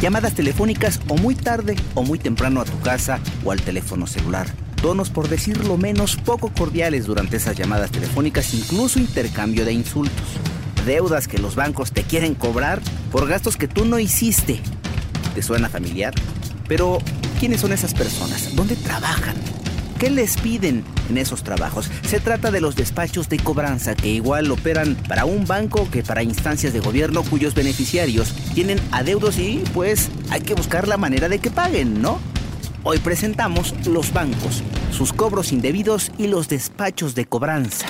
Llamadas telefónicas o muy tarde o muy temprano a tu casa o al teléfono celular. Tonos, por decirlo menos, poco cordiales durante esas llamadas telefónicas, incluso intercambio de insultos. Deudas que los bancos te quieren cobrar por gastos que tú no hiciste. ¿Te suena familiar? Pero, ¿quiénes son esas personas? ¿Dónde trabajan? ¿Qué les piden en esos trabajos? Se trata de los despachos de cobranza que igual operan para un banco que para instancias de gobierno cuyos beneficiarios tienen adeudos y pues hay que buscar la manera de que paguen, ¿no? Hoy presentamos los bancos, sus cobros indebidos y los despachos de cobranza.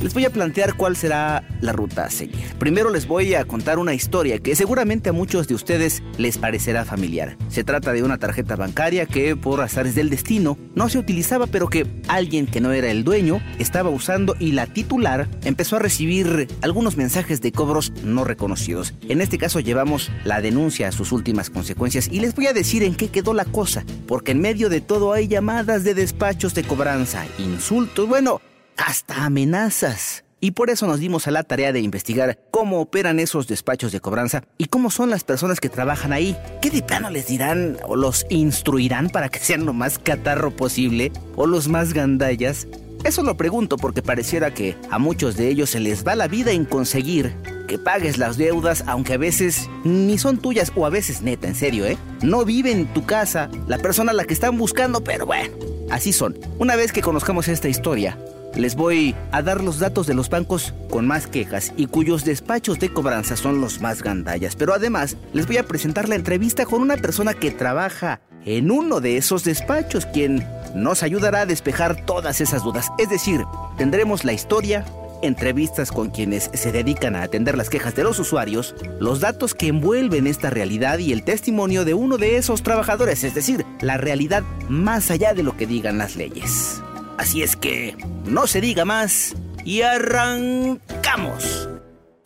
Les voy a plantear cuál será la ruta a seguir. Primero les voy a contar una historia que seguramente a muchos de ustedes les parecerá familiar. Se trata de una tarjeta bancaria que por azares del destino no se utilizaba pero que alguien que no era el dueño estaba usando y la titular empezó a recibir algunos mensajes de cobros no reconocidos. En este caso llevamos la denuncia a sus últimas consecuencias y les voy a decir en qué quedó la cosa, porque en medio de todo hay llamadas de despachos de cobranza, insultos, bueno, hasta amenazas. Y por eso nos dimos a la tarea de investigar cómo operan esos despachos de cobranza y cómo son las personas que trabajan ahí. ¿Qué de les dirán o los instruirán para que sean lo más catarro posible o los más gandallas? Eso lo pregunto porque pareciera que a muchos de ellos se les va la vida en conseguir que pagues las deudas, aunque a veces ni son tuyas o a veces neta, en serio, ¿eh? No vive en tu casa la persona a la que están buscando, pero bueno, así son. Una vez que conozcamos esta historia, les voy a dar los datos de los bancos con más quejas y cuyos despachos de cobranza son los más gandallas. Pero además les voy a presentar la entrevista con una persona que trabaja en uno de esos despachos, quien nos ayudará a despejar todas esas dudas. Es decir, tendremos la historia, entrevistas con quienes se dedican a atender las quejas de los usuarios, los datos que envuelven esta realidad y el testimonio de uno de esos trabajadores, es decir, la realidad más allá de lo que digan las leyes. Así es que no se diga más y arrancamos.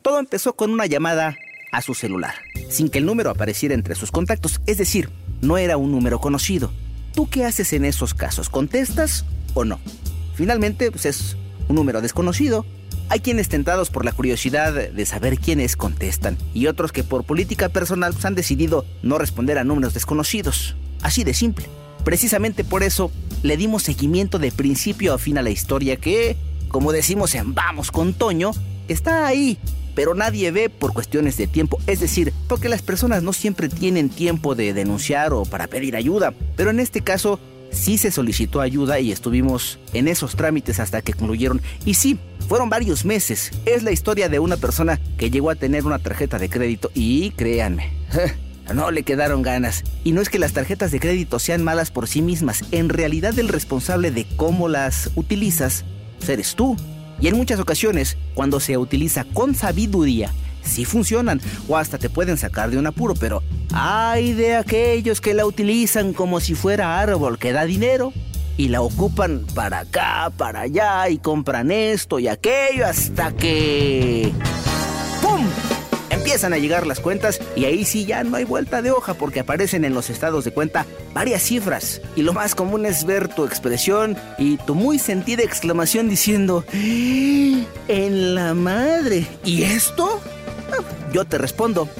Todo empezó con una llamada a su celular, sin que el número apareciera entre sus contactos, es decir, no era un número conocido. ¿Tú qué haces en esos casos? ¿Contestas o no? Finalmente, pues es un número desconocido. Hay quienes tentados por la curiosidad de saber quiénes contestan y otros que por política personal pues, han decidido no responder a números desconocidos. Así de simple. Precisamente por eso le dimos seguimiento de principio a fin a la historia que, como decimos en Vamos con Toño, está ahí, pero nadie ve por cuestiones de tiempo, es decir, porque las personas no siempre tienen tiempo de denunciar o para pedir ayuda, pero en este caso sí se solicitó ayuda y estuvimos en esos trámites hasta que concluyeron. Y sí, fueron varios meses. Es la historia de una persona que llegó a tener una tarjeta de crédito y créanme. No le quedaron ganas. Y no es que las tarjetas de crédito sean malas por sí mismas. En realidad el responsable de cómo las utilizas eres tú. Y en muchas ocasiones, cuando se utiliza con sabiduría, sí funcionan o hasta te pueden sacar de un apuro, pero hay de aquellos que la utilizan como si fuera árbol que da dinero y la ocupan para acá, para allá y compran esto y aquello hasta que... ¡Pum! Empiezan a llegar las cuentas y ahí sí ya no hay vuelta de hoja porque aparecen en los estados de cuenta varias cifras. Y lo más común es ver tu expresión y tu muy sentida exclamación diciendo, ¡Ah! en la madre, ¿y esto? Ah, yo te respondo,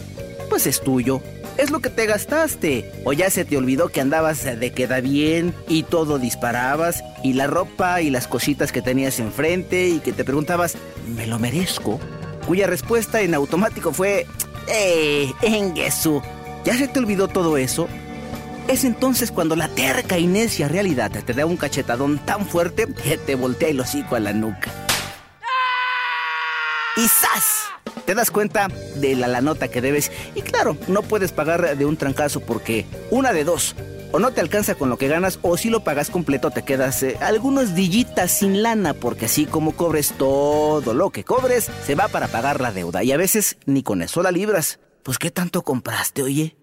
pues es tuyo. Es lo que te gastaste. O ya se te olvidó que andabas de queda bien y todo disparabas. Y la ropa y las cositas que tenías enfrente y que te preguntabas, ¿me lo merezco? Cuya respuesta en automático fue, ¡Eh, Engesu! ¿Ya se te olvidó todo eso? Es entonces cuando la terca y necia realidad te da un cachetadón tan fuerte que te voltea el hocico a la nuca. ¡Y ¡zas! Te das cuenta de la, la nota que debes y claro, no puedes pagar de un trancazo porque una de dos, o no te alcanza con lo que ganas o si lo pagas completo te quedas eh, algunos dillitas sin lana porque así como cobres todo lo que cobres se va para pagar la deuda y a veces ni con eso la libras. Pues ¿qué tanto compraste, oye?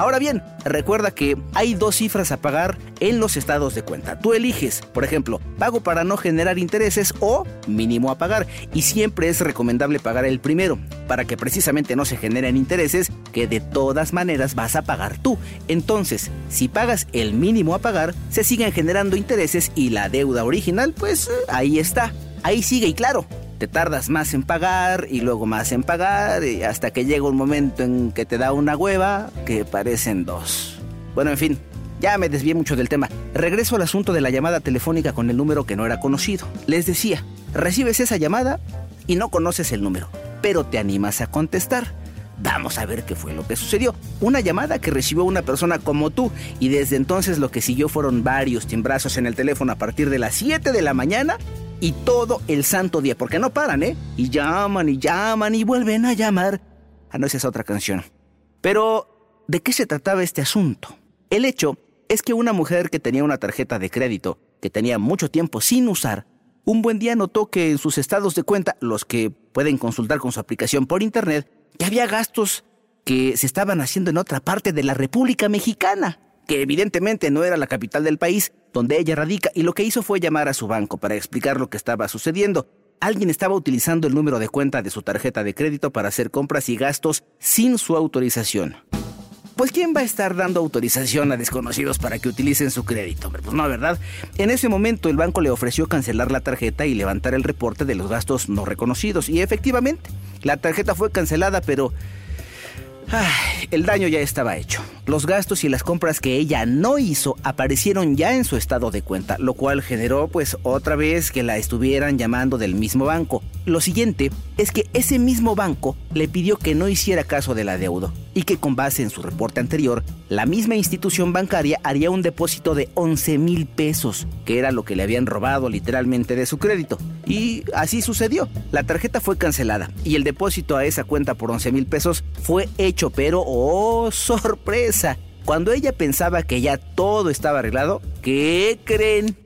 Ahora bien, recuerda que hay dos cifras a pagar en los estados de cuenta. Tú eliges, por ejemplo, pago para no generar intereses o mínimo a pagar. Y siempre es recomendable pagar el primero, para que precisamente no se generen intereses que de todas maneras vas a pagar tú. Entonces, si pagas el mínimo a pagar, se siguen generando intereses y la deuda original, pues eh, ahí está. Ahí sigue y claro, te tardas más en pagar y luego más en pagar y hasta que llega un momento en que te da una hueva que parecen dos. Bueno, en fin, ya me desvié mucho del tema. Regreso al asunto de la llamada telefónica con el número que no era conocido. Les decía, recibes esa llamada y no conoces el número, pero te animas a contestar. Vamos a ver qué fue lo que sucedió. Una llamada que recibió una persona como tú y desde entonces lo que siguió fueron varios timbrazos en el teléfono a partir de las 7 de la mañana y todo el santo día, porque no paran, ¿eh? Y llaman y llaman y vuelven a llamar. Ah, no, esa es otra canción. Pero, ¿de qué se trataba este asunto? El hecho es que una mujer que tenía una tarjeta de crédito que tenía mucho tiempo sin usar, un buen día notó que en sus estados de cuenta, los que pueden consultar con su aplicación por internet, que había gastos que se estaban haciendo en otra parte de la República Mexicana que evidentemente no era la capital del país donde ella radica, y lo que hizo fue llamar a su banco para explicar lo que estaba sucediendo. Alguien estaba utilizando el número de cuenta de su tarjeta de crédito para hacer compras y gastos sin su autorización. Pues ¿quién va a estar dando autorización a desconocidos para que utilicen su crédito? Pues no, ¿verdad? En ese momento el banco le ofreció cancelar la tarjeta y levantar el reporte de los gastos no reconocidos. Y efectivamente, la tarjeta fue cancelada, pero el daño ya estaba hecho. Los gastos y las compras que ella no hizo aparecieron ya en su estado de cuenta, lo cual generó pues otra vez que la estuvieran llamando del mismo banco. Lo siguiente es que ese mismo banco le pidió que no hiciera caso del adeudo y que con base en su reporte anterior, la misma institución bancaria haría un depósito de 11 mil pesos, que era lo que le habían robado literalmente de su crédito. Y así sucedió. La tarjeta fue cancelada y el depósito a esa cuenta por 11 mil pesos fue hecho, pero ¡oh, sorpresa! Cuando ella pensaba que ya todo estaba arreglado, ¿qué creen?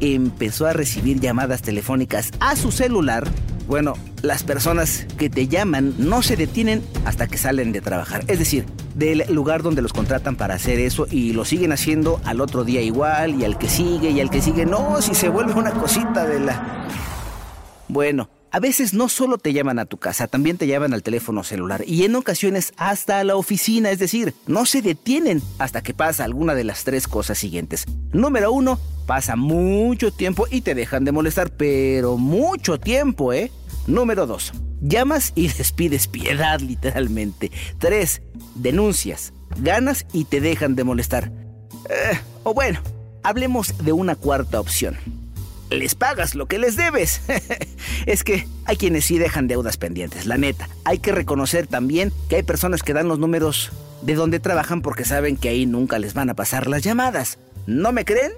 Empezó a recibir llamadas telefónicas a su celular, bueno, las personas que te llaman no se detienen hasta que salen de trabajar. Es decir, del lugar donde los contratan para hacer eso y lo siguen haciendo al otro día igual y al que sigue y al que sigue. No, si se vuelve una cosita de la... Bueno, a veces no solo te llaman a tu casa, también te llaman al teléfono celular y en ocasiones hasta a la oficina, es decir, no se detienen hasta que pasa alguna de las tres cosas siguientes. Número uno, pasa mucho tiempo y te dejan de molestar, pero mucho tiempo, ¿eh? Número dos, llamas y despides piedad literalmente. Tres, denuncias, ganas y te dejan de molestar. Eh, o bueno, hablemos de una cuarta opción les pagas lo que les debes. es que hay quienes sí dejan deudas pendientes, la neta. Hay que reconocer también que hay personas que dan los números de donde trabajan porque saben que ahí nunca les van a pasar las llamadas. ¿No me creen?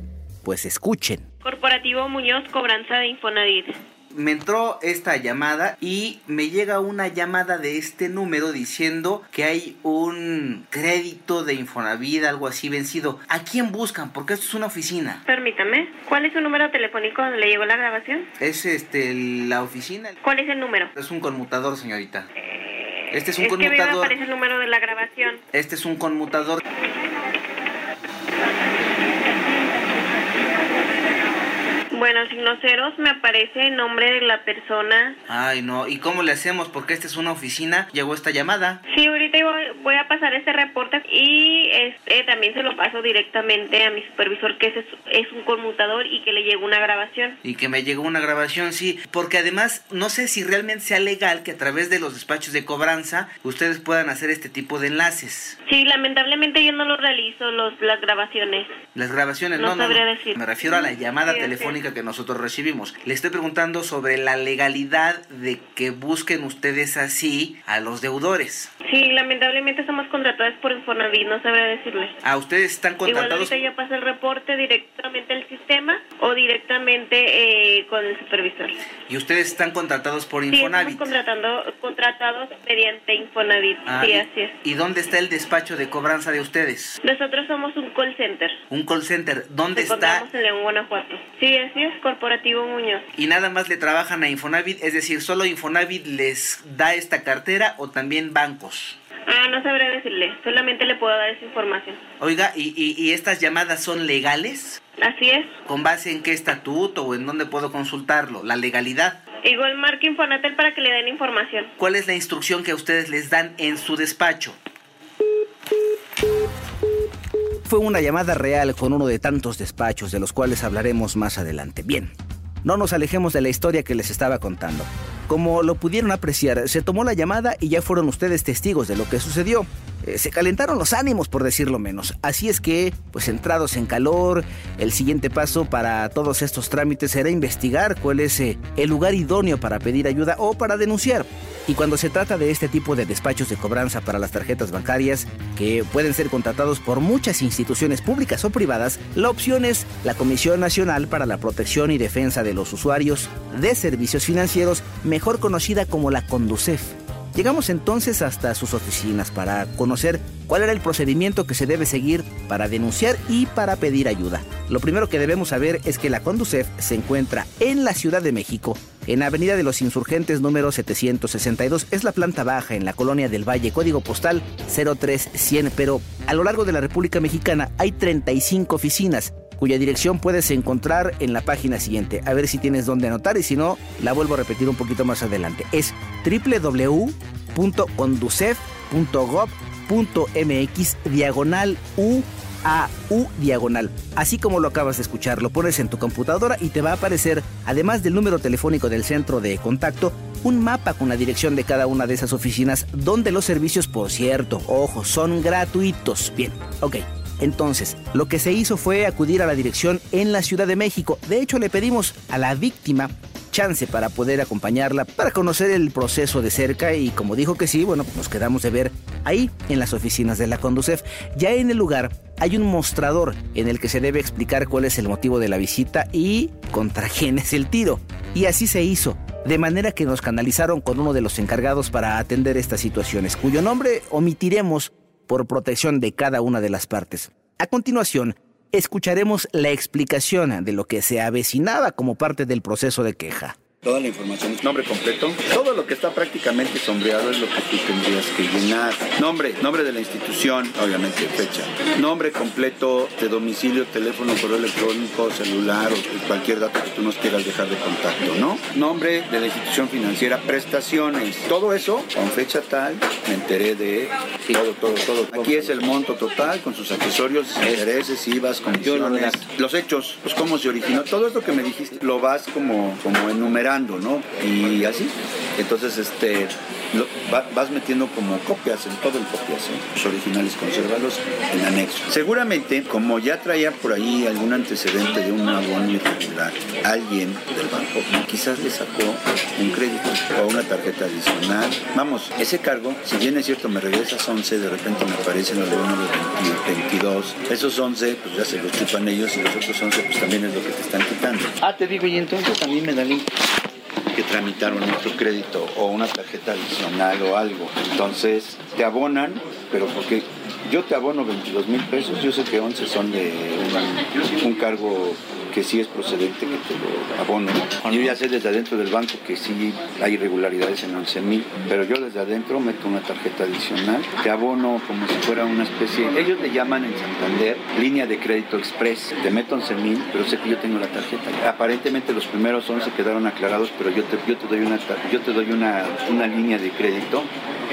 Pues escuchen. Corporativo Muñoz, cobranza de Infonavit me entró esta llamada y me llega una llamada de este número diciendo que hay un crédito de Infonavit, algo así vencido. ¿A quién buscan? Porque esto es una oficina. Permítame. ¿Cuál es su número telefónico donde le llegó la grabación? Es este la oficina. ¿Cuál es el número? Es un conmutador, señorita. Eh, este es un conmutador. Que me aparece el número de la grabación. Este es un conmutador. Bueno, signos ceros me aparece el nombre de la persona. Ay, no. ¿Y cómo le hacemos? Porque esta es una oficina. Llegó esta llamada. Sí, ahorita voy, a pasar este reporte y este también se lo paso directamente a mi supervisor que es, es un conmutador y que le llegó una grabación. Y que me llegó una grabación, sí. Porque además no sé si realmente sea legal que a través de los despachos de cobranza ustedes puedan hacer este tipo de enlaces. Sí, lamentablemente yo no lo realizo, los, las grabaciones. Las grabaciones, no, no, no, decir. Me refiero a la llamada telefónica que nosotros recibimos. Le estoy preguntando sobre la legalidad de que busquen ustedes así a los deudores. Sí, lamentablemente estamos contratadas por Infonavit, no sabría decirle. Ah, ustedes están Igual contratados. ahorita ya pasa el reporte directamente al sistema o directamente eh, con el supervisor. Y ustedes están contratados por Sí, estamos Infonavit. contratando, contratados mediante Infonavit. Ah, sí, así es. ¿Y dónde está el despacho de cobranza de ustedes? Nosotros somos un call center. Un call center. ¿Dónde Nos está? en León, Guanajuato. Sí, así es, Corporativo Muñoz. Y nada más le trabajan a Infonavit, es decir, solo Infonavit les da esta cartera o también bancos. Ah, no sabré decirle, solamente le puedo dar esa información. Oiga, ¿y, y, y estas llamadas son legales? Así es. ¿Con base en qué estatuto o en dónde puedo consultarlo? La legalidad. Igual marque Infonatel para que le den información. ¿Cuál es la instrucción que a ustedes les dan en su despacho? Fue una llamada real con uno de tantos despachos de los cuales hablaremos más adelante. Bien, no nos alejemos de la historia que les estaba contando. Como lo pudieron apreciar, se tomó la llamada y ya fueron ustedes testigos de lo que sucedió. Eh, se calentaron los ánimos, por decirlo menos. Así es que, pues entrados en calor, el siguiente paso para todos estos trámites será investigar cuál es eh, el lugar idóneo para pedir ayuda o para denunciar. Y cuando se trata de este tipo de despachos de cobranza para las tarjetas bancarias, que pueden ser contratados por muchas instituciones públicas o privadas, la opción es la Comisión Nacional para la Protección y Defensa de los Usuarios de Servicios Financieros, mejor conocida como la CONDUCEF. Llegamos entonces hasta sus oficinas para conocer cuál era el procedimiento que se debe seguir para denunciar y para pedir ayuda. Lo primero que debemos saber es que la Conducef se encuentra en la Ciudad de México, en Avenida de los Insurgentes número 762. Es la planta baja en la colonia del Valle, código postal 03100, pero a lo largo de la República Mexicana hay 35 oficinas cuya dirección puedes encontrar en la página siguiente. A ver si tienes dónde anotar y si no, la vuelvo a repetir un poquito más adelante. Es www.conducef.gov.mx diagonal UAU diagonal. Así como lo acabas de escuchar, lo pones en tu computadora y te va a aparecer, además del número telefónico del centro de contacto, un mapa con la dirección de cada una de esas oficinas donde los servicios, por cierto, ojo, son gratuitos. Bien, ok. Entonces, lo que se hizo fue acudir a la dirección en la Ciudad de México. De hecho, le pedimos a la víctima chance para poder acompañarla, para conocer el proceso de cerca y como dijo que sí, bueno, pues nos quedamos de ver ahí en las oficinas de la Conducef. Ya en el lugar hay un mostrador en el que se debe explicar cuál es el motivo de la visita y contra quién es el tiro. Y así se hizo. De manera que nos canalizaron con uno de los encargados para atender estas situaciones, cuyo nombre omitiremos por protección de cada una de las partes. A continuación, escucharemos la explicación de lo que se avecinaba como parte del proceso de queja. Toda la información, nombre completo, todo lo que está prácticamente sombreado es lo que tú tendrías que llenar. Nombre, nombre de la institución, obviamente fecha. Nombre completo de domicilio, teléfono, correo electrónico, celular o cualquier dato que tú nos quieras dejar de contacto, ¿no? Nombre de la institución financiera, prestaciones, todo eso con fecha tal, me enteré de todo, todo, todo. Aquí es el monto total con sus accesorios, intereses, IVAs, comisiones, los hechos, pues cómo se originó, todo esto que me dijiste lo vas como, como enumerando, ¿no? Y así. Entonces, este, va- vas metiendo como copias, en todo el copias, ¿eh? los originales, conservarlos en anexo. Seguramente, como ya traía por ahí algún antecedente de un abono irregular, alguien del banco quizás le sacó un crédito o una tarjeta adicional. Vamos, ese cargo, si bien es cierto, me regresas 11, de repente me aparecen los de uno de 20, 22. Esos 11, pues ya se los chupan ellos y los otros 11, pues también es lo que te están quitando. Ah, te digo, y entonces mí me da que tramitaron otro crédito o una tarjeta adicional o algo. Entonces te abonan, pero porque yo te abono 22 mil pesos, yo sé que 11 son de un, un cargo que sí es procedente que te lo abono. Yo ya sé desde adentro del banco que sí hay irregularidades en 11 mil, pero yo desde adentro meto una tarjeta adicional, te abono como si fuera una especie, ellos le llaman en Santander línea de crédito express, te meto 11 mil, pero sé que yo tengo la tarjeta. Aparentemente los primeros 11 quedaron aclarados, pero yo te, yo te doy, una, yo te doy una, una línea de crédito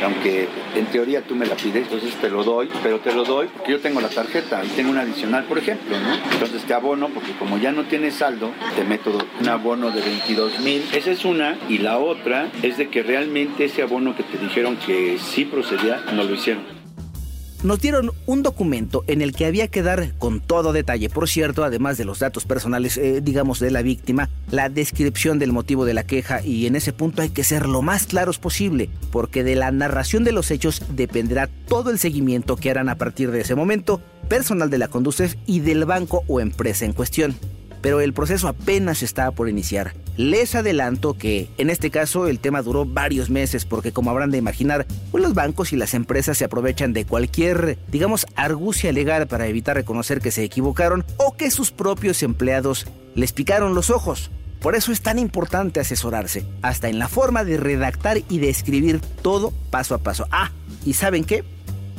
aunque en teoría tú me la pides, entonces te lo doy, pero te lo doy porque yo tengo la tarjeta y tengo una adicional, por ejemplo. Entonces te abono porque como ya no tienes saldo, te meto un abono de 22 mil. Esa es una y la otra es de que realmente ese abono que te dijeron que sí procedía, no lo hicieron. Nos dieron un documento en el que había que dar con todo detalle, por cierto, además de los datos personales, eh, digamos, de la víctima, la descripción del motivo de la queja y en ese punto hay que ser lo más claros posible, porque de la narración de los hechos dependerá todo el seguimiento que harán a partir de ese momento, personal de la Conducef y del banco o empresa en cuestión pero el proceso apenas estaba por iniciar. Les adelanto que en este caso el tema duró varios meses porque como habrán de imaginar, pues los bancos y las empresas se aprovechan de cualquier, digamos, argucia legal para evitar reconocer que se equivocaron o que sus propios empleados les picaron los ojos. Por eso es tan importante asesorarse, hasta en la forma de redactar y de escribir todo paso a paso. Ah, ¿y saben qué?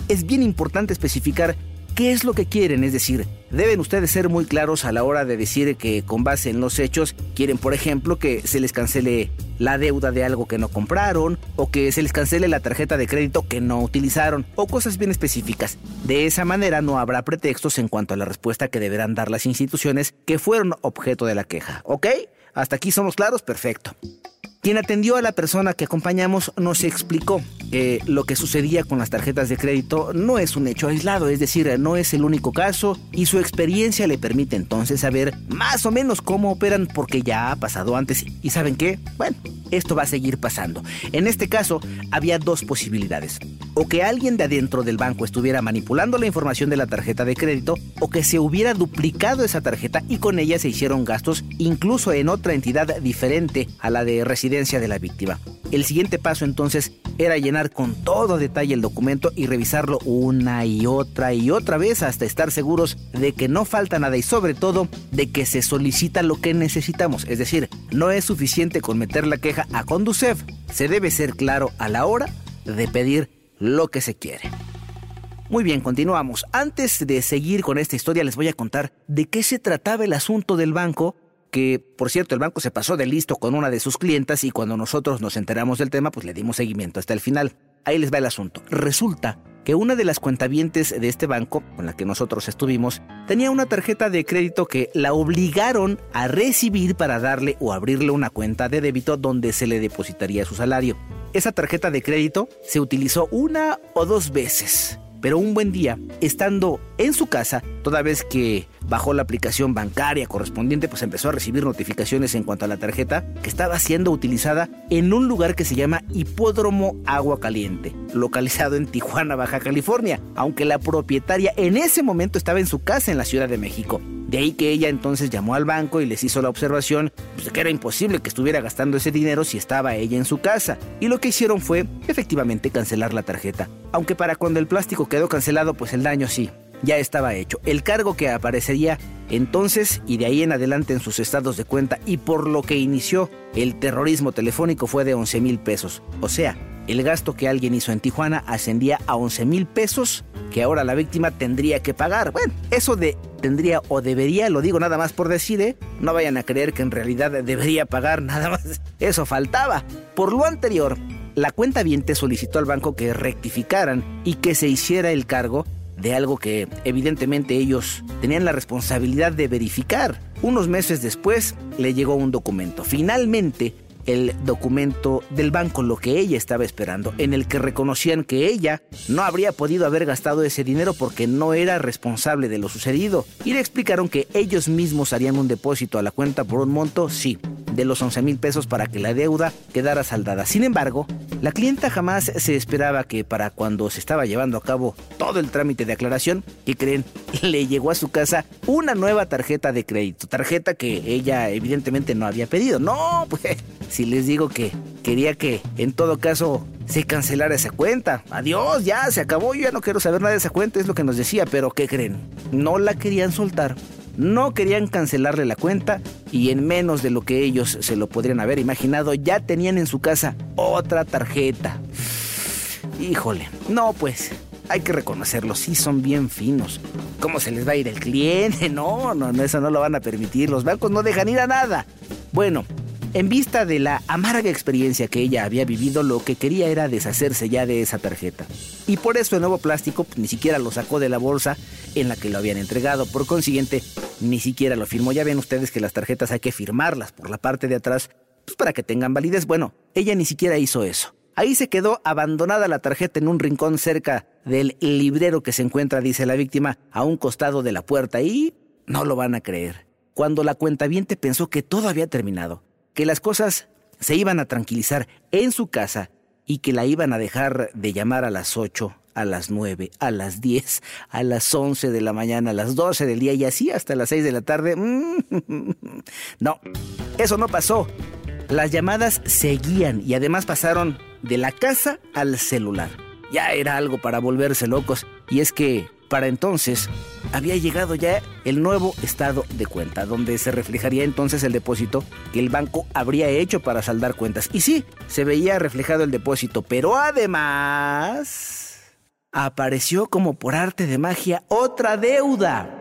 Es bien importante especificar qué es lo que quieren, es decir, deben ustedes ser muy claros a la hora de decir que con base en los hechos quieren, por ejemplo, que se les cancele la deuda de algo que no compraron o que se les cancele la tarjeta de crédito que no utilizaron o cosas bien específicas. De esa manera no habrá pretextos en cuanto a la respuesta que deberán dar las instituciones que fueron objeto de la queja, ¿ok? Hasta aquí somos claros, perfecto. Quien atendió a la persona que acompañamos nos explicó que lo que sucedía con las tarjetas de crédito no es un hecho aislado, es decir, no es el único caso y su experiencia le permite entonces saber más o menos cómo operan porque ya ha pasado antes. ¿Y saben qué? Bueno, esto va a seguir pasando. En este caso, había dos posibilidades. O que alguien de adentro del banco estuviera manipulando la información de la tarjeta de crédito o que se hubiera duplicado esa tarjeta y con ella se hicieron gastos incluso en otra entidad diferente a la de residencia de la víctima. El siguiente paso entonces era llenar con todo detalle el documento y revisarlo una y otra y otra vez hasta estar seguros de que no falta nada y sobre todo de que se solicita lo que necesitamos. Es decir, no es suficiente con meter la queja a Conducef, se debe ser claro a la hora de pedir lo que se quiere. Muy bien, continuamos. Antes de seguir con esta historia les voy a contar de qué se trataba el asunto del banco que, por cierto, el banco se pasó de listo con una de sus clientas y cuando nosotros nos enteramos del tema, pues le dimos seguimiento hasta el final. Ahí les va el asunto. Resulta que una de las cuentavientes de este banco, con la que nosotros estuvimos, tenía una tarjeta de crédito que la obligaron a recibir para darle o abrirle una cuenta de débito donde se le depositaría su salario. Esa tarjeta de crédito se utilizó una o dos veces pero un buen día, estando en su casa, toda vez que bajó la aplicación bancaria correspondiente, pues empezó a recibir notificaciones en cuanto a la tarjeta que estaba siendo utilizada en un lugar que se llama Hipódromo Agua Caliente, localizado en Tijuana, Baja California, aunque la propietaria en ese momento estaba en su casa en la Ciudad de México. De ahí que ella entonces llamó al banco y les hizo la observación pues, de que era imposible que estuviera gastando ese dinero si estaba ella en su casa. Y lo que hicieron fue efectivamente cancelar la tarjeta. Aunque para cuando el plástico quedó cancelado, pues el daño sí, ya estaba hecho. El cargo que aparecería entonces y de ahí en adelante en sus estados de cuenta y por lo que inició el terrorismo telefónico fue de 11 mil pesos. O sea, el gasto que alguien hizo en Tijuana ascendía a 11 mil pesos que ahora la víctima tendría que pagar. Bueno, eso de tendría o debería, lo digo nada más por decir, ¿eh? no vayan a creer que en realidad debería pagar nada más. Eso faltaba. Por lo anterior, la cuenta viente solicitó al banco que rectificaran y que se hiciera el cargo de algo que evidentemente ellos tenían la responsabilidad de verificar. Unos meses después le llegó un documento. Finalmente, el documento del banco, lo que ella estaba esperando, en el que reconocían que ella no habría podido haber gastado ese dinero porque no era responsable de lo sucedido. Y le explicaron que ellos mismos harían un depósito a la cuenta por un monto, sí, de los 11 mil pesos para que la deuda quedara saldada. Sin embargo, la clienta jamás se esperaba que para cuando se estaba llevando a cabo todo el trámite de aclaración, que creen, le llegó a su casa una nueva tarjeta de crédito, tarjeta que ella evidentemente no había pedido. No, pues si les digo que quería que en todo caso se cancelara esa cuenta. Adiós, ya se acabó, yo ya no quiero saber nada de esa cuenta, es lo que nos decía, pero ¿qué creen? No la querían soltar. No querían cancelarle la cuenta y en menos de lo que ellos se lo podrían haber imaginado, ya tenían en su casa otra tarjeta. Híjole, no pues, hay que reconocerlo, sí son bien finos. ¿Cómo se les va a ir el cliente? No, no, no, eso no lo van a permitir. Los bancos no dejan ir a nada. Bueno, en vista de la amarga experiencia que ella había vivido, lo que quería era deshacerse ya de esa tarjeta. Y por eso el nuevo plástico pues, ni siquiera lo sacó de la bolsa en la que lo habían entregado. Por consiguiente, ni siquiera lo firmó. Ya ven ustedes que las tarjetas hay que firmarlas por la parte de atrás pues, para que tengan validez. Bueno, ella ni siquiera hizo eso. Ahí se quedó abandonada la tarjeta en un rincón cerca del librero que se encuentra, dice la víctima, a un costado de la puerta y no lo van a creer. Cuando la cuentaviente pensó que todo había terminado, que las cosas se iban a tranquilizar en su casa y que la iban a dejar de llamar a las 8, a las 9, a las 10, a las 11 de la mañana, a las 12 del día y así hasta las 6 de la tarde. No, eso no pasó. Las llamadas seguían y además pasaron de la casa al celular. Ya era algo para volverse locos y es que para entonces había llegado ya el nuevo estado de cuenta, donde se reflejaría entonces el depósito que el banco habría hecho para saldar cuentas. Y sí, se veía reflejado el depósito, pero además apareció como por arte de magia otra deuda.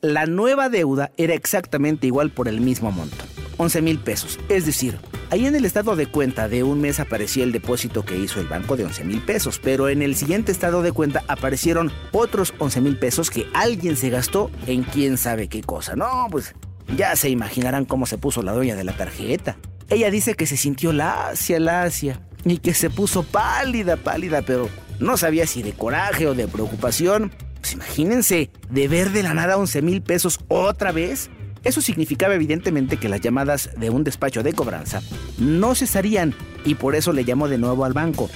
La nueva deuda era exactamente igual por el mismo monto. 11 mil pesos. Es decir, ahí en el estado de cuenta de un mes aparecía el depósito que hizo el banco de 11 mil pesos, pero en el siguiente estado de cuenta aparecieron otros 11 mil pesos que alguien se gastó en quién sabe qué cosa. No, pues ya se imaginarán cómo se puso la dueña de la tarjeta. Ella dice que se sintió lacia, lacia, y que se puso pálida, pálida, pero no sabía si de coraje o de preocupación. Pues imagínense, de ver de la nada 11 mil pesos otra vez. Eso significaba evidentemente que las llamadas de un despacho de cobranza no cesarían y por eso le llamó de nuevo al banco.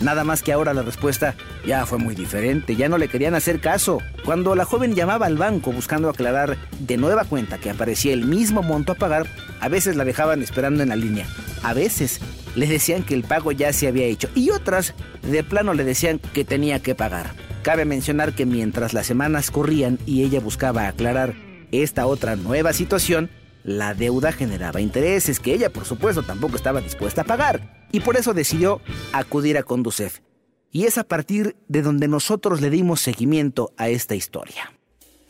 Nada más que ahora la respuesta ya fue muy diferente, ya no le querían hacer caso. Cuando la joven llamaba al banco buscando aclarar de nueva cuenta que aparecía el mismo monto a pagar, a veces la dejaban esperando en la línea. A veces le decían que el pago ya se había hecho y otras de plano le decían que tenía que pagar. Cabe mencionar que mientras las semanas corrían y ella buscaba aclarar esta otra nueva situación, la deuda generaba intereses que ella por supuesto tampoco estaba dispuesta a pagar y por eso decidió acudir a Conducef. Y es a partir de donde nosotros le dimos seguimiento a esta historia.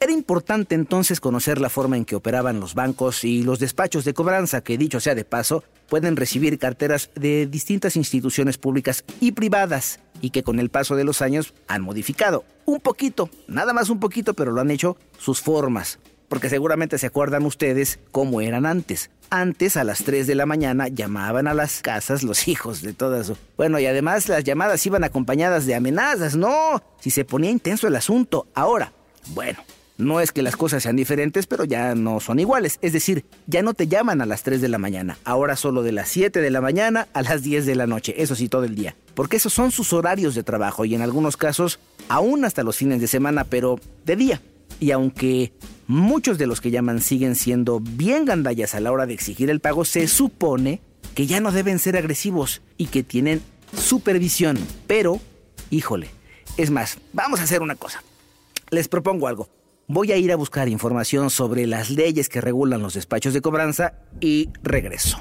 Era importante entonces conocer la forma en que operaban los bancos y los despachos de cobranza que, dicho sea de paso, pueden recibir carteras de distintas instituciones públicas y privadas y que con el paso de los años han modificado un poquito, nada más un poquito, pero lo han hecho sus formas, porque seguramente se acuerdan ustedes cómo eran antes. Antes a las 3 de la mañana llamaban a las casas los hijos de todo eso. Bueno, y además las llamadas iban acompañadas de amenazas, no, si se ponía intenso el asunto. Ahora, bueno, no es que las cosas sean diferentes, pero ya no son iguales. Es decir, ya no te llaman a las 3 de la mañana, ahora solo de las 7 de la mañana a las 10 de la noche, eso sí, todo el día. Porque esos son sus horarios de trabajo y en algunos casos aún hasta los fines de semana, pero de día. Y aunque muchos de los que llaman siguen siendo bien gandallas a la hora de exigir el pago, se supone que ya no deben ser agresivos y que tienen supervisión. Pero, híjole, es más, vamos a hacer una cosa. Les propongo algo. Voy a ir a buscar información sobre las leyes que regulan los despachos de cobranza y regreso.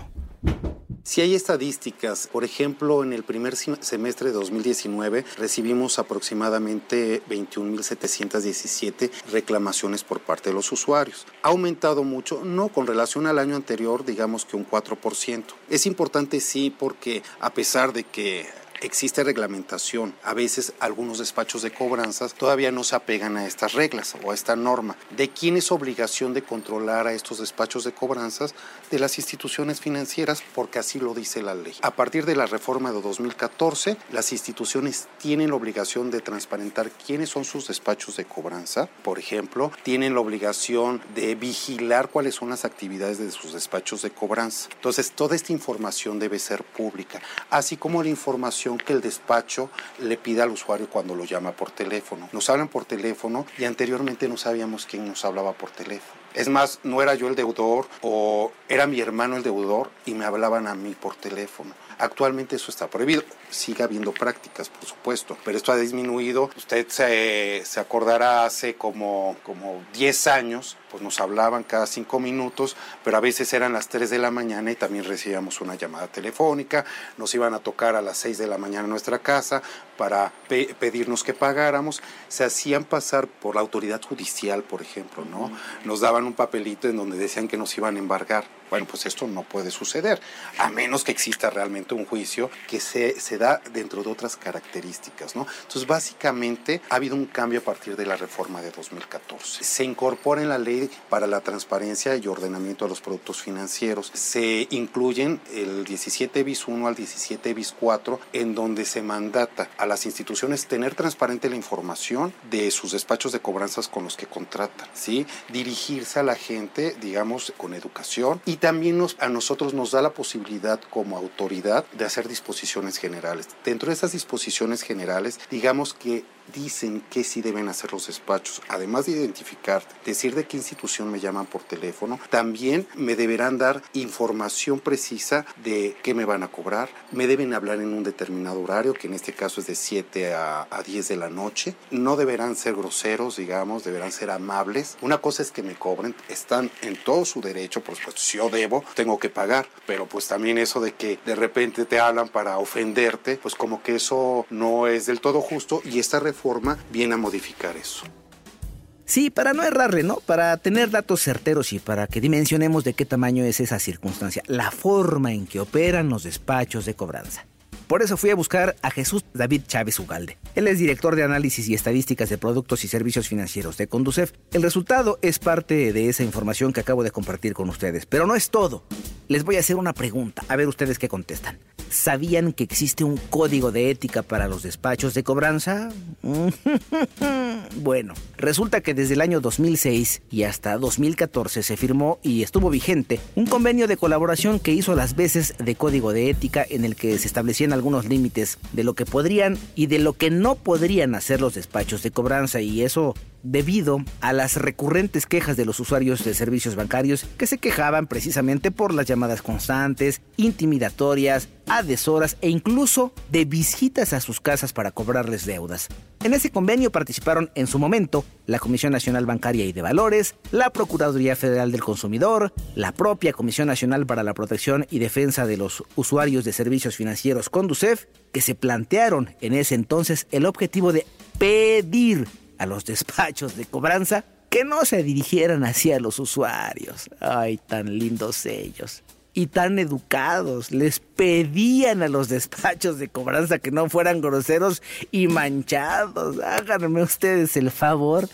Si hay estadísticas, por ejemplo, en el primer semestre de 2019 recibimos aproximadamente 21.717 reclamaciones por parte de los usuarios. Ha aumentado mucho, no con relación al año anterior, digamos que un 4%. Es importante sí porque a pesar de que existe reglamentación. A veces algunos despachos de cobranzas todavía no se apegan a estas reglas o a esta norma. ¿De quién es obligación de controlar a estos despachos de cobranzas? De las instituciones financieras, porque así lo dice la ley. A partir de la reforma de 2014, las instituciones tienen la obligación de transparentar quiénes son sus despachos de cobranza, por ejemplo, tienen la obligación de vigilar cuáles son las actividades de sus despachos de cobranza. Entonces, toda esta información debe ser pública, así como la información que el despacho le pida al usuario cuando lo llama por teléfono. Nos hablan por teléfono y anteriormente no sabíamos quién nos hablaba por teléfono. Es más, no era yo el deudor o era mi hermano el deudor y me hablaban a mí por teléfono. Actualmente eso está prohibido. Sigue habiendo prácticas, por supuesto, pero esto ha disminuido. Usted se, se acordará hace como, como 10 años, pues nos hablaban cada 5 minutos, pero a veces eran las 3 de la mañana y también recibíamos una llamada telefónica. Nos iban a tocar a las 6 de la mañana en nuestra casa para pedirnos que pagáramos. Se hacían pasar por la autoridad judicial, por ejemplo, ¿no? Nos daban un papelito en donde decían que nos iban a embargar. Bueno, pues esto no puede suceder, a menos que exista realmente un juicio que se, se da dentro de otras características, ¿no? Entonces, básicamente, ha habido un cambio a partir de la reforma de 2014. Se incorpora en la ley ley para la transparencia y ordenamiento de los productos financieros. Se incluyen el 17 bis 1 al 17 bis 4 en donde se mandata a las instituciones tener transparente la información de sus despachos de cobranzas con los que contratan, ¿sí? dirigirse a la gente, digamos, con educación y también nos, a nosotros nos da la posibilidad como autoridad de hacer disposiciones generales. Dentro de esas disposiciones generales, digamos que dicen que sí deben hacer los despachos, además de identificar, decir de qué institución me llaman por teléfono, también me deberán dar información precisa de qué me van a cobrar, me deben hablar en un determinado horario, que en este caso es de 7 a, a 10 de la noche, no deberán ser groseros, digamos, deberán ser amables. Una cosa es que me cobren, están en todo su derecho, por supuesto, si yo debo, tengo que pagar, pero pues también eso de que de repente te hablan para ofenderte, pues como que eso no es del todo justo y esta reforma viene a modificar eso. Sí, para no errarle, ¿no? Para tener datos certeros y para que dimensionemos de qué tamaño es esa circunstancia, la forma en que operan los despachos de cobranza. Por eso fui a buscar a Jesús David Chávez Ugalde. Él es director de análisis y estadísticas de productos y servicios financieros de Conducef. El resultado es parte de esa información que acabo de compartir con ustedes, pero no es todo. Les voy a hacer una pregunta, a ver ustedes qué contestan. ¿Sabían que existe un código de ética para los despachos de cobranza? bueno, resulta que desde el año 2006 y hasta 2014 se firmó y estuvo vigente un convenio de colaboración que hizo las veces de código de ética en el que se establecían algunos límites de lo que podrían y de lo que no podrían hacer los despachos de cobranza y eso debido a las recurrentes quejas de los usuarios de servicios bancarios que se quejaban precisamente por las llamadas constantes, intimidatorias, a deshoras e incluso de visitas a sus casas para cobrarles deudas. En ese convenio participaron en su momento la Comisión Nacional Bancaria y de Valores, la Procuraduría Federal del Consumidor, la propia Comisión Nacional para la Protección y Defensa de los Usuarios de Servicios Financieros Conducef, que se plantearon en ese entonces el objetivo de pedir a los despachos de cobranza que no se dirigieran hacia los usuarios. Ay, tan lindos ellos. Y tan educados. Les pedían a los despachos de cobranza que no fueran groseros y manchados. Háganme ustedes el favor.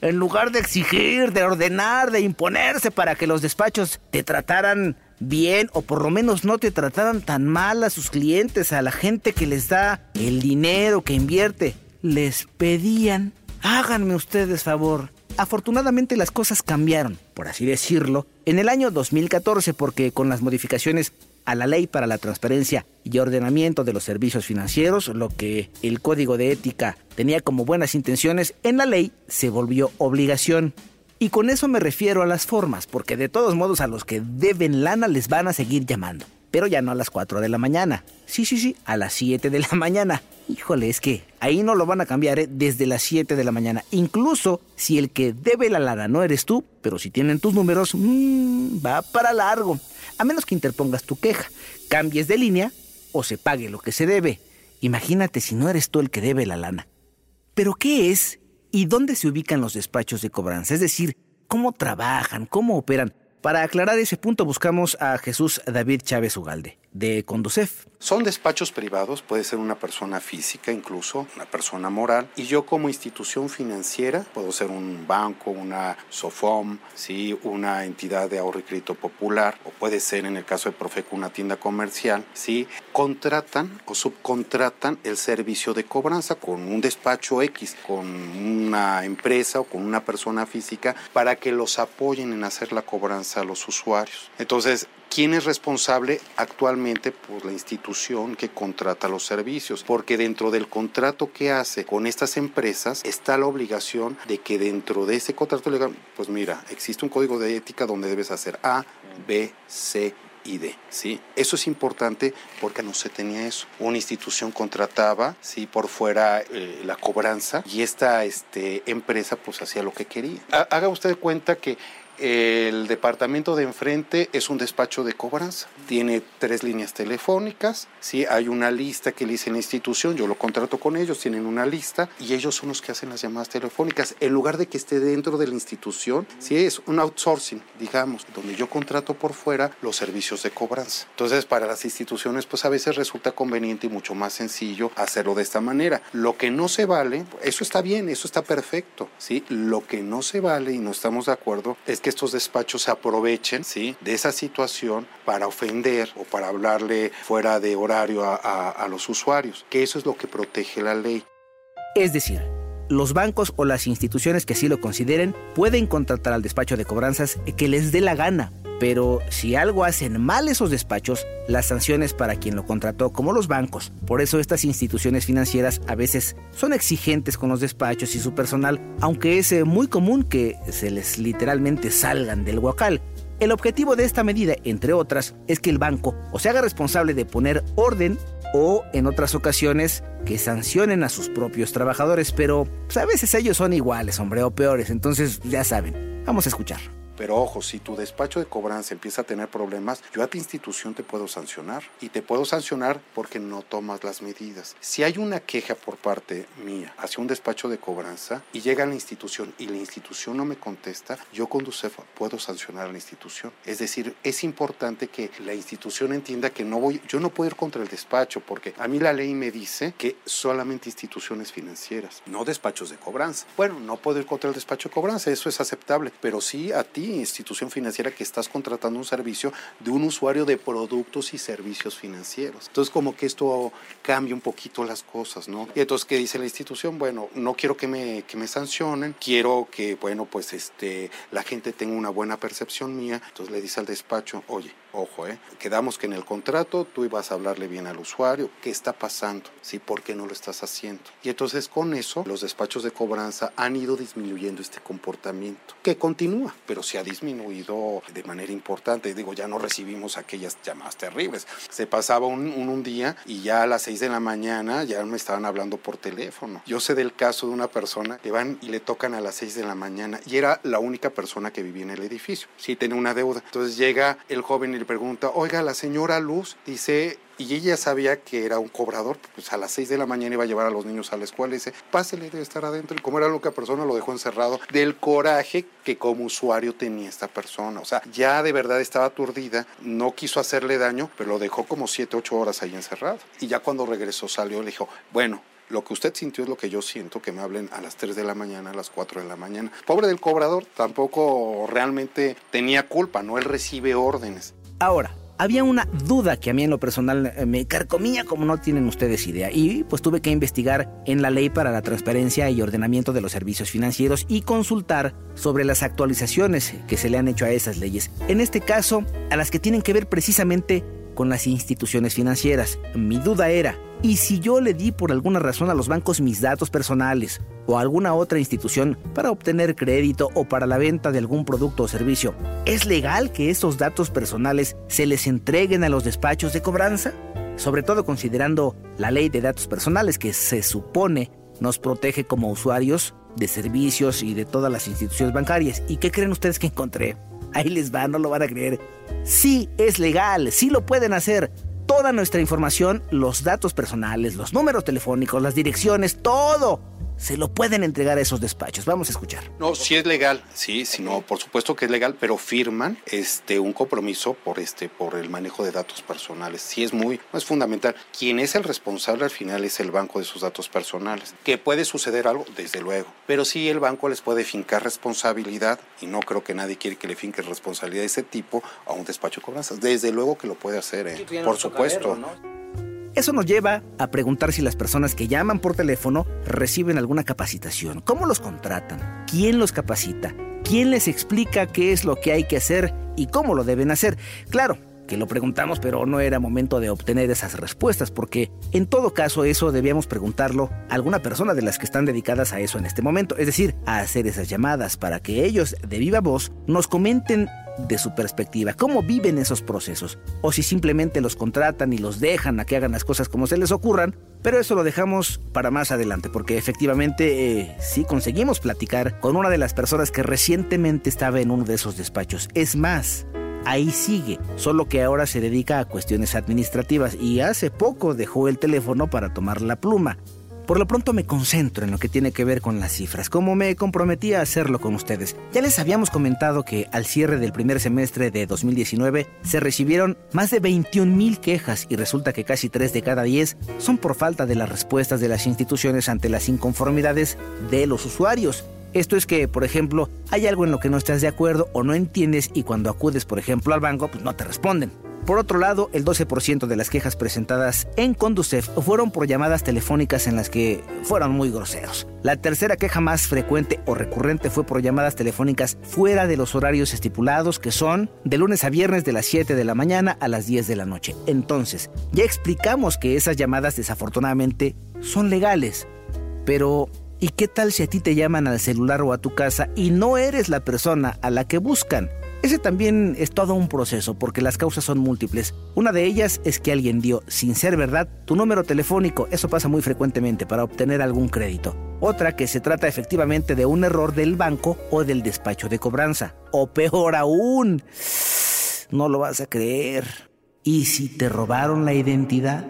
En lugar de exigir, de ordenar, de imponerse para que los despachos te trataran bien o por lo menos no te trataran tan mal a sus clientes, a la gente que les da el dinero que invierte, les pedían Háganme ustedes favor. Afortunadamente las cosas cambiaron, por así decirlo, en el año 2014 porque con las modificaciones a la ley para la transparencia y ordenamiento de los servicios financieros, lo que el código de ética tenía como buenas intenciones, en la ley se volvió obligación. Y con eso me refiero a las formas, porque de todos modos a los que deben lana les van a seguir llamando pero ya no a las 4 de la mañana. Sí, sí, sí, a las 7 de la mañana. Híjole, es que ahí no lo van a cambiar ¿eh? desde las 7 de la mañana. Incluso si el que debe la lana no eres tú, pero si tienen tus números, mmm, va para largo. A menos que interpongas tu queja, cambies de línea o se pague lo que se debe. Imagínate si no eres tú el que debe la lana. Pero ¿qué es y dónde se ubican los despachos de cobranza? Es decir, ¿cómo trabajan? ¿Cómo operan? Para aclarar ese punto buscamos a Jesús David Chávez Ugalde, de Conducef. Son despachos privados, puede ser una persona física incluso, una persona moral, y yo como institución financiera, puedo ser un banco, una SOFOM, ¿sí? una entidad de ahorro y crédito popular, o puede ser en el caso de Profeco una tienda comercial, ¿sí? contratan o subcontratan el servicio de cobranza con un despacho X, con una empresa o con una persona física, para que los apoyen en hacer la cobranza a los usuarios. Entonces, ¿quién es responsable actualmente? por la institución que contrata los servicios, porque dentro del contrato que hace con estas empresas está la obligación de que dentro de ese contrato legal, pues mira, existe un código de ética donde debes hacer A, B, C, y D, ¿sí? Eso es importante porque no se tenía eso. Una institución contrataba, ¿sí? Por fuera eh, la cobranza y esta este, empresa pues hacía lo que quería. Haga usted cuenta que el departamento de enfrente es un despacho de cobranza. Tiene tres líneas telefónicas, ¿sí? hay una lista que le dice la institución, yo lo contrato con ellos, tienen una lista y ellos son los que hacen las llamadas telefónicas. En lugar de que esté dentro de la institución, sí es un outsourcing, digamos, donde yo contrato por fuera los servicios de cobranza. Entonces, para las instituciones, pues a veces resulta conveniente y mucho más sencillo hacerlo de esta manera. Lo que no se vale, eso está bien, eso está perfecto, ¿sí? Lo que no se vale y no estamos de acuerdo es que estos despachos se aprovechen, ¿sí? De esa situación para ofender o para hablarle fuera de horario a, a los usuarios, que eso es lo que protege la ley. Es decir, los bancos o las instituciones que así lo consideren pueden contratar al despacho de cobranzas que les dé la gana. Pero si algo hacen mal esos despachos, las sanciones para quien lo contrató, como los bancos. Por eso estas instituciones financieras a veces son exigentes con los despachos y su personal, aunque es eh, muy común que se les literalmente salgan del guacal. El objetivo de esta medida, entre otras, es que el banco o se haga responsable de poner orden o en otras ocasiones que sancionen a sus propios trabajadores, pero pues, a veces ellos son iguales, hombre, o peores, entonces ya saben. Vamos a escuchar. Pero ojo, si tu despacho de cobranza empieza a tener problemas, yo a tu institución te puedo sancionar. Y te puedo sancionar porque no tomas las medidas. Si hay una queja por parte mía hacia un despacho de cobranza y llega a la institución y la institución no me contesta, yo con DUCEF puedo sancionar a la institución. Es decir, es importante que la institución entienda que no voy, yo no puedo ir contra el despacho porque a mí la ley me dice que solamente instituciones financieras, no despachos de cobranza. Bueno, no puedo ir contra el despacho de cobranza, eso es aceptable, pero sí a ti institución financiera que estás contratando un servicio de un usuario de productos y servicios financieros. Entonces como que esto cambia un poquito las cosas, ¿no? Y entonces, ¿qué dice la institución? Bueno, no quiero que me, que me sancionen, quiero que, bueno, pues este, la gente tenga una buena percepción mía. Entonces le dice al despacho, oye, ojo, ¿eh? quedamos que en el contrato tú ibas a hablarle bien al usuario, ¿qué está pasando? ¿Sí? ¿Por qué no lo estás haciendo? Y entonces con eso los despachos de cobranza han ido disminuyendo este comportamiento, que continúa, pero se ha disminuido de manera importante. Digo, ya no recibimos aquellas llamadas terribles. Se pasaba un, un, día y ya a las 6 de la mañana ya me estaban hablando por teléfono. Yo sé del caso de una persona que van y le tocan a las 6 de la mañana y era la única persona que vivía en el edificio. Sí, tenía una deuda. Entonces llega el joven y le pregunta, oiga, la señora Luz dice y ella sabía que era un cobrador, pues a las 6 de la mañana iba a llevar a los niños a la escuela y dice, pásele, debe estar adentro. Y como era única persona, lo dejó encerrado del coraje que como usuario tenía esta persona. O sea, ya de verdad estaba aturdida, no quiso hacerle daño, pero lo dejó como 7, 8 horas ahí encerrado. Y ya cuando regresó salió, le dijo, bueno, lo que usted sintió es lo que yo siento, que me hablen a las 3 de la mañana, a las 4 de la mañana. Pobre del cobrador, tampoco realmente tenía culpa, ¿no? Él recibe órdenes. Ahora, había una duda que a mí en lo personal eh, me carcomía como no tienen ustedes idea y pues tuve que investigar en la ley para la transparencia y ordenamiento de los servicios financieros y consultar sobre las actualizaciones que se le han hecho a esas leyes. En este caso, a las que tienen que ver precisamente con las instituciones financieras. Mi duda era, ¿y si yo le di por alguna razón a los bancos mis datos personales o a alguna otra institución para obtener crédito o para la venta de algún producto o servicio? ¿Es legal que esos datos personales se les entreguen a los despachos de cobranza? Sobre todo considerando la ley de datos personales que se supone nos protege como usuarios de servicios y de todas las instituciones bancarias. ¿Y qué creen ustedes que encontré? Ahí les va, no lo van a creer. Sí es legal, sí lo pueden hacer. Toda nuestra información, los datos personales, los números telefónicos, las direcciones, todo se lo pueden entregar a esos despachos. Vamos a escuchar. No, sí es legal, sí, sí, no, por supuesto que es legal, pero firman este un compromiso por este por el manejo de datos personales. Sí es muy es fundamental. Quien es el responsable al final es el banco de sus datos personales. Que puede suceder algo, desde luego, pero sí el banco les puede fincar responsabilidad y no creo que nadie quiere que le finque responsabilidad de ese tipo a un despacho de cobranzas. Desde luego que lo puede hacer, ¿eh? por supuesto. Eso nos lleva a preguntar si las personas que llaman por teléfono reciben alguna capacitación. ¿Cómo los contratan? ¿Quién los capacita? ¿Quién les explica qué es lo que hay que hacer y cómo lo deben hacer? Claro, que lo preguntamos, pero no era momento de obtener esas respuestas, porque en todo caso eso debíamos preguntarlo a alguna persona de las que están dedicadas a eso en este momento, es decir, a hacer esas llamadas para que ellos de viva voz nos comenten de su perspectiva, cómo viven esos procesos, o si simplemente los contratan y los dejan a que hagan las cosas como se les ocurran, pero eso lo dejamos para más adelante, porque efectivamente eh, sí conseguimos platicar con una de las personas que recientemente estaba en uno de esos despachos. Es más, ahí sigue, solo que ahora se dedica a cuestiones administrativas y hace poco dejó el teléfono para tomar la pluma. Por lo pronto me concentro en lo que tiene que ver con las cifras, como me comprometí a hacerlo con ustedes. Ya les habíamos comentado que al cierre del primer semestre de 2019 se recibieron más de 21 mil quejas y resulta que casi 3 de cada 10 son por falta de las respuestas de las instituciones ante las inconformidades de los usuarios. Esto es que, por ejemplo, hay algo en lo que no estás de acuerdo o no entiendes y cuando acudes, por ejemplo, al banco, pues no te responden. Por otro lado, el 12% de las quejas presentadas en Conducef fueron por llamadas telefónicas en las que fueron muy groseros. La tercera queja más frecuente o recurrente fue por llamadas telefónicas fuera de los horarios estipulados, que son de lunes a viernes de las 7 de la mañana a las 10 de la noche. Entonces, ya explicamos que esas llamadas desafortunadamente son legales. Pero, ¿y qué tal si a ti te llaman al celular o a tu casa y no eres la persona a la que buscan? Ese también es todo un proceso porque las causas son múltiples. Una de ellas es que alguien dio, sin ser verdad, tu número telefónico. Eso pasa muy frecuentemente para obtener algún crédito. Otra que se trata efectivamente de un error del banco o del despacho de cobranza. O peor aún, no lo vas a creer. ¿Y si te robaron la identidad?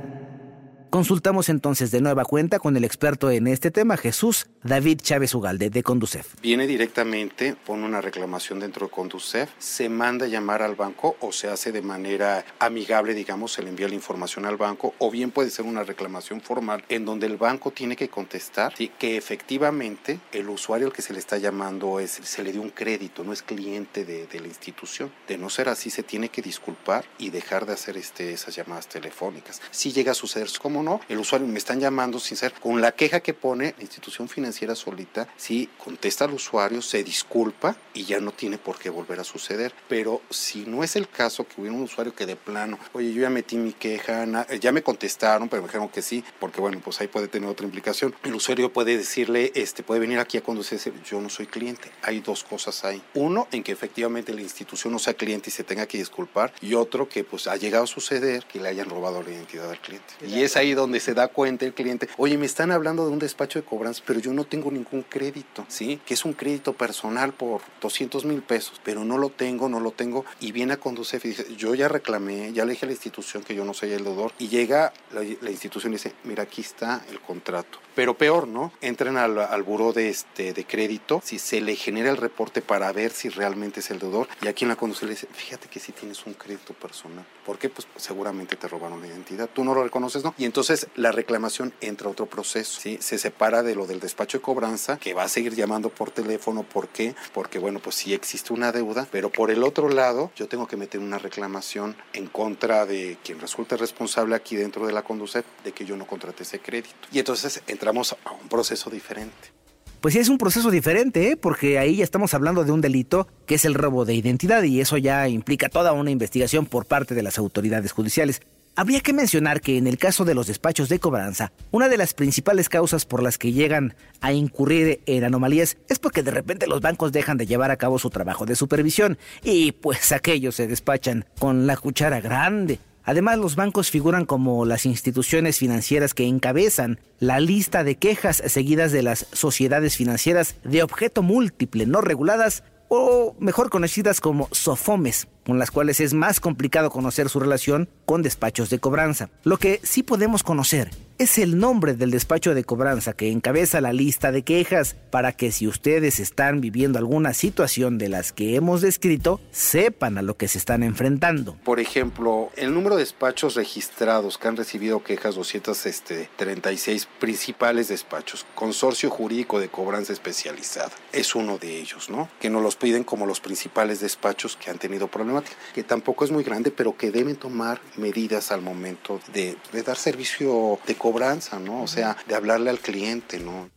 Consultamos entonces de nueva cuenta con el experto en este tema, Jesús David Chávez Ugalde, de Conducef. Viene directamente, pone una reclamación dentro de Conducef, se manda a llamar al banco o se hace de manera amigable, digamos, se le envía la información al banco, o bien puede ser una reclamación formal en donde el banco tiene que contestar que efectivamente el usuario al que se le está llamando es, se le dio un crédito, no es cliente de, la institución. De no ser así, se tiene que disculpar y dejar de hacer este, esas llamadas telefónicas. Si llega a suceder, como no, el usuario me están llamando sin ser, con la queja que pone la institución financiera solita, si contesta al usuario, se disculpa y ya no tiene por qué volver a suceder. Pero si no es el caso que hubiera un usuario que de plano, oye, yo ya metí mi queja, ya me contestaron, pero me dijeron que sí, porque bueno, pues ahí puede tener otra implicación. El usuario puede decirle, este, puede venir aquí a conducirse, yo no soy cliente. Hay dos cosas ahí. Uno, en que efectivamente la institución no sea cliente y se tenga que disculpar, y otro que pues ha llegado a suceder que le hayan robado la identidad al cliente. Y es ahí donde se da cuenta el cliente, oye, me están hablando de un despacho de cobranza, pero yo no tengo ningún crédito, ¿sí? Que es un crédito personal por 200 mil pesos, pero no lo tengo, no lo tengo. Y viene a conducir y dice, yo ya reclamé, ya le dije a la institución que yo no soy el deudor. Y llega la, institución y dice, mira, aquí está el contrato. Pero peor, ¿no? Entran al, al buró de, este, de crédito, si se le genera el reporte para ver si realmente es el deudor, y aquí en la conducción le dice, fíjate que si tienes un crédito personal. ¿Por qué? Pues seguramente te robaron la identidad. Tú no lo reconoces, ¿no? Y entonces la reclamación entra a otro proceso, ¿sí? Se separa de lo del despacho de cobranza, que va a seguir llamando por teléfono. ¿Por qué? Porque, bueno, pues sí existe una deuda, pero por el otro lado, yo tengo que meter una reclamación en contra de quien resulte responsable aquí dentro de la conducción de que yo no contraté ese crédito. Y entonces entramos a un proceso diferente. Pues sí, es un proceso diferente, ¿eh? porque ahí ya estamos hablando de un delito que es el robo de identidad y eso ya implica toda una investigación por parte de las autoridades judiciales. Habría que mencionar que en el caso de los despachos de cobranza, una de las principales causas por las que llegan a incurrir en anomalías es porque de repente los bancos dejan de llevar a cabo su trabajo de supervisión y pues aquellos se despachan con la cuchara grande. Además, los bancos figuran como las instituciones financieras que encabezan la lista de quejas seguidas de las sociedades financieras de objeto múltiple no reguladas o mejor conocidas como SOFOMES, con las cuales es más complicado conocer su relación con despachos de cobranza. Lo que sí podemos conocer es el nombre del despacho de cobranza que encabeza la lista de quejas para que si ustedes están viviendo alguna situación de las que hemos descrito, sepan a lo que se están enfrentando. Por ejemplo, el número de despachos registrados que han recibido quejas 236 principales despachos, consorcio jurídico de cobranza especializada, es uno de ellos, ¿no? Que nos los piden como los principales despachos que han tenido problemática, que tampoco es muy grande, pero que deben tomar medidas al momento de, de dar servicio de cobranza, ¿no? O sea, de hablarle al cliente, ¿no?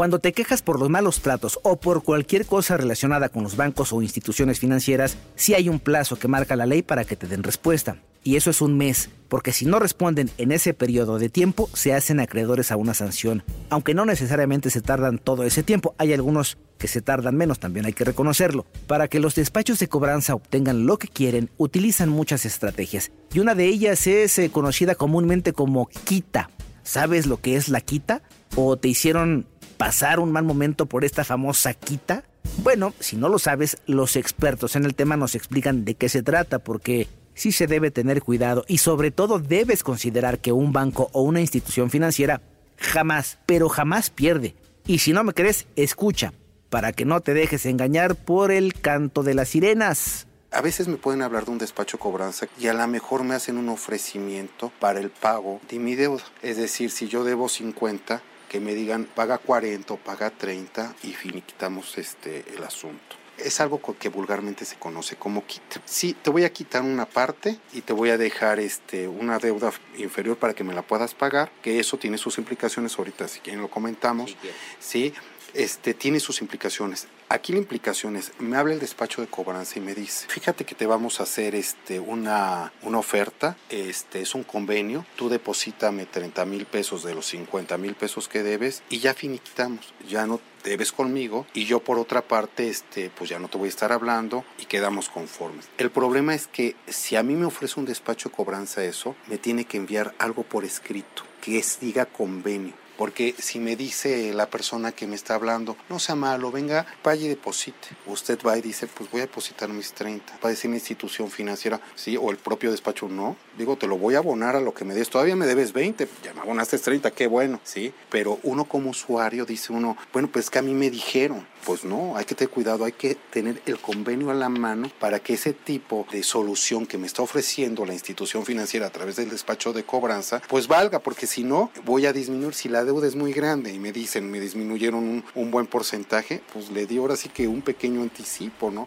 Cuando te quejas por los malos tratos o por cualquier cosa relacionada con los bancos o instituciones financieras, sí hay un plazo que marca la ley para que te den respuesta. Y eso es un mes, porque si no responden en ese periodo de tiempo, se hacen acreedores a una sanción. Aunque no necesariamente se tardan todo ese tiempo, hay algunos que se tardan menos, también hay que reconocerlo. Para que los despachos de cobranza obtengan lo que quieren, utilizan muchas estrategias. Y una de ellas es eh, conocida comúnmente como quita. ¿Sabes lo que es la quita? ¿O te hicieron pasar un mal momento por esta famosa quita? Bueno, si no lo sabes, los expertos en el tema nos explican de qué se trata, porque sí se debe tener cuidado y sobre todo debes considerar que un banco o una institución financiera jamás, pero jamás pierde. Y si no me crees, escucha, para que no te dejes engañar por el canto de las sirenas. A veces me pueden hablar de un despacho cobranza y a lo mejor me hacen un ofrecimiento para el pago de mi deuda. Es decir, si yo debo 50, que me digan paga 40 o paga 30 y finiquitamos este, el asunto. Es algo que vulgarmente se conoce como quita. Sí, te voy a quitar una parte y te voy a dejar este, una deuda inferior para que me la puedas pagar, que eso tiene sus implicaciones ahorita, si quieren lo comentamos. Sí, este, tiene sus implicaciones. Aquí la implicación es, me habla el despacho de cobranza y me dice, fíjate que te vamos a hacer este, una, una oferta, este, es un convenio, tú deposítame 30 mil pesos de los 50 mil pesos que debes y ya finiquitamos, ya no debes conmigo y yo por otra parte este pues ya no te voy a estar hablando y quedamos conformes. El problema es que si a mí me ofrece un despacho de cobranza eso, me tiene que enviar algo por escrito que es, diga convenio. Porque si me dice la persona que me está hablando, no sea malo, venga, vaya y deposite. Usted va y dice, pues voy a depositar mis 30. Va a decir una institución financiera, sí, o el propio despacho, no. Digo, te lo voy a abonar a lo que me des. Todavía me debes 20, ya me abonaste 30, qué bueno, sí. Pero uno como usuario dice uno, bueno, pues que a mí me dijeron. Pues no, hay que tener cuidado, hay que tener el convenio a la mano para que ese tipo de solución que me está ofreciendo la institución financiera a través del despacho de cobranza, pues valga, porque si no, voy a disminuir. Si la deuda es muy grande y me dicen, me disminuyeron un, buen porcentaje, pues le di ahora sí que un pequeño anticipo, ¿no?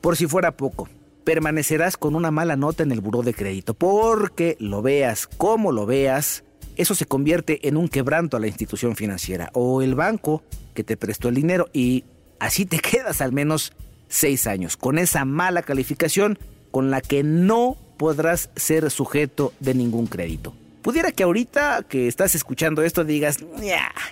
Por si fuera poco, permanecerás con una mala nota en el buró de crédito, porque lo veas como lo veas, eso se convierte en un quebranto a la institución financiera o el banco que te prestó el dinero y así te quedas al menos seis años con esa mala calificación con la que no podrás ser sujeto de ningún crédito. Pudiera que ahorita que estás escuchando esto digas,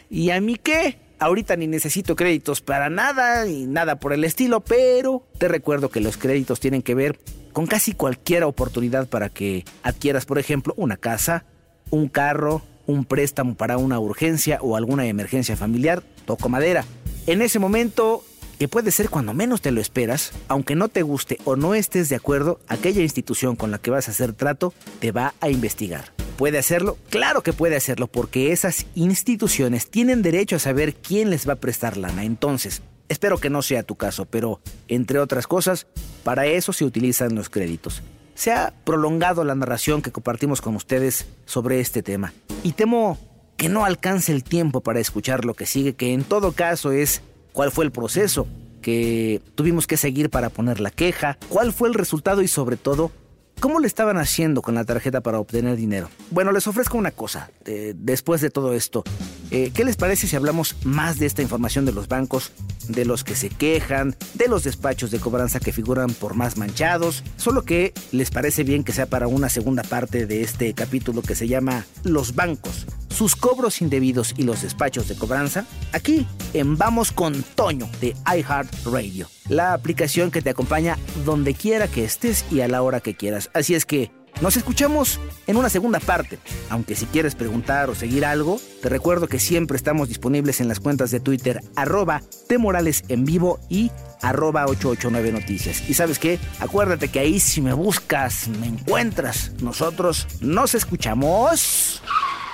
¿y a mí qué? Ahorita ni necesito créditos para nada y nada por el estilo, pero te recuerdo que los créditos tienen que ver con casi cualquier oportunidad para que adquieras, por ejemplo, una casa, un carro, un préstamo para una urgencia o alguna emergencia familiar, toco madera. En ese momento, que puede ser cuando menos te lo esperas, aunque no te guste o no estés de acuerdo, aquella institución con la que vas a hacer trato te va a investigar. ¿Puede hacerlo? Claro que puede hacerlo porque esas instituciones tienen derecho a saber quién les va a prestar lana. Entonces, espero que no sea tu caso, pero entre otras cosas, para eso se utilizan los créditos se ha prolongado la narración que compartimos con ustedes sobre este tema. Y temo que no alcance el tiempo para escuchar lo que sigue, que en todo caso es cuál fue el proceso que tuvimos que seguir para poner la queja, cuál fue el resultado y sobre todo ¿Cómo le estaban haciendo con la tarjeta para obtener dinero? Bueno, les ofrezco una cosa, eh, después de todo esto. Eh, ¿Qué les parece si hablamos más de esta información de los bancos, de los que se quejan, de los despachos de cobranza que figuran por más manchados? Solo que les parece bien que sea para una segunda parte de este capítulo que se llama Los bancos, sus cobros indebidos y los despachos de cobranza, aquí en Vamos con Toño de iHeartRadio la aplicación que te acompaña donde quiera que estés y a la hora que quieras. Así es que nos escuchamos en una segunda parte. Aunque si quieres preguntar o seguir algo, te recuerdo que siempre estamos disponibles en las cuentas de Twitter arroba Morales en vivo y arroba 889 noticias. Y sabes qué, acuérdate que ahí si me buscas, me encuentras. Nosotros nos escuchamos.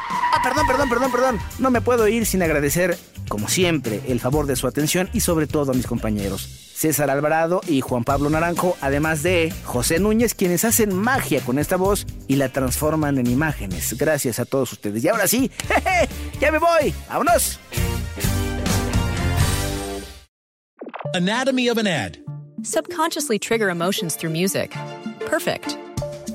Ah, perdón, perdón, perdón, perdón. No me puedo ir sin agradecer, como siempre, el favor de su atención y sobre todo a mis compañeros. César Alvarado y Juan Pablo Naranjo, además de José Núñez, quienes hacen magia con esta voz y la transforman en imágenes. Gracias a todos ustedes. Y ahora sí, jeje, ya me voy. ¡Vámonos! Anatomy of an ad. Subconsciously trigger emotions through music. Perfect.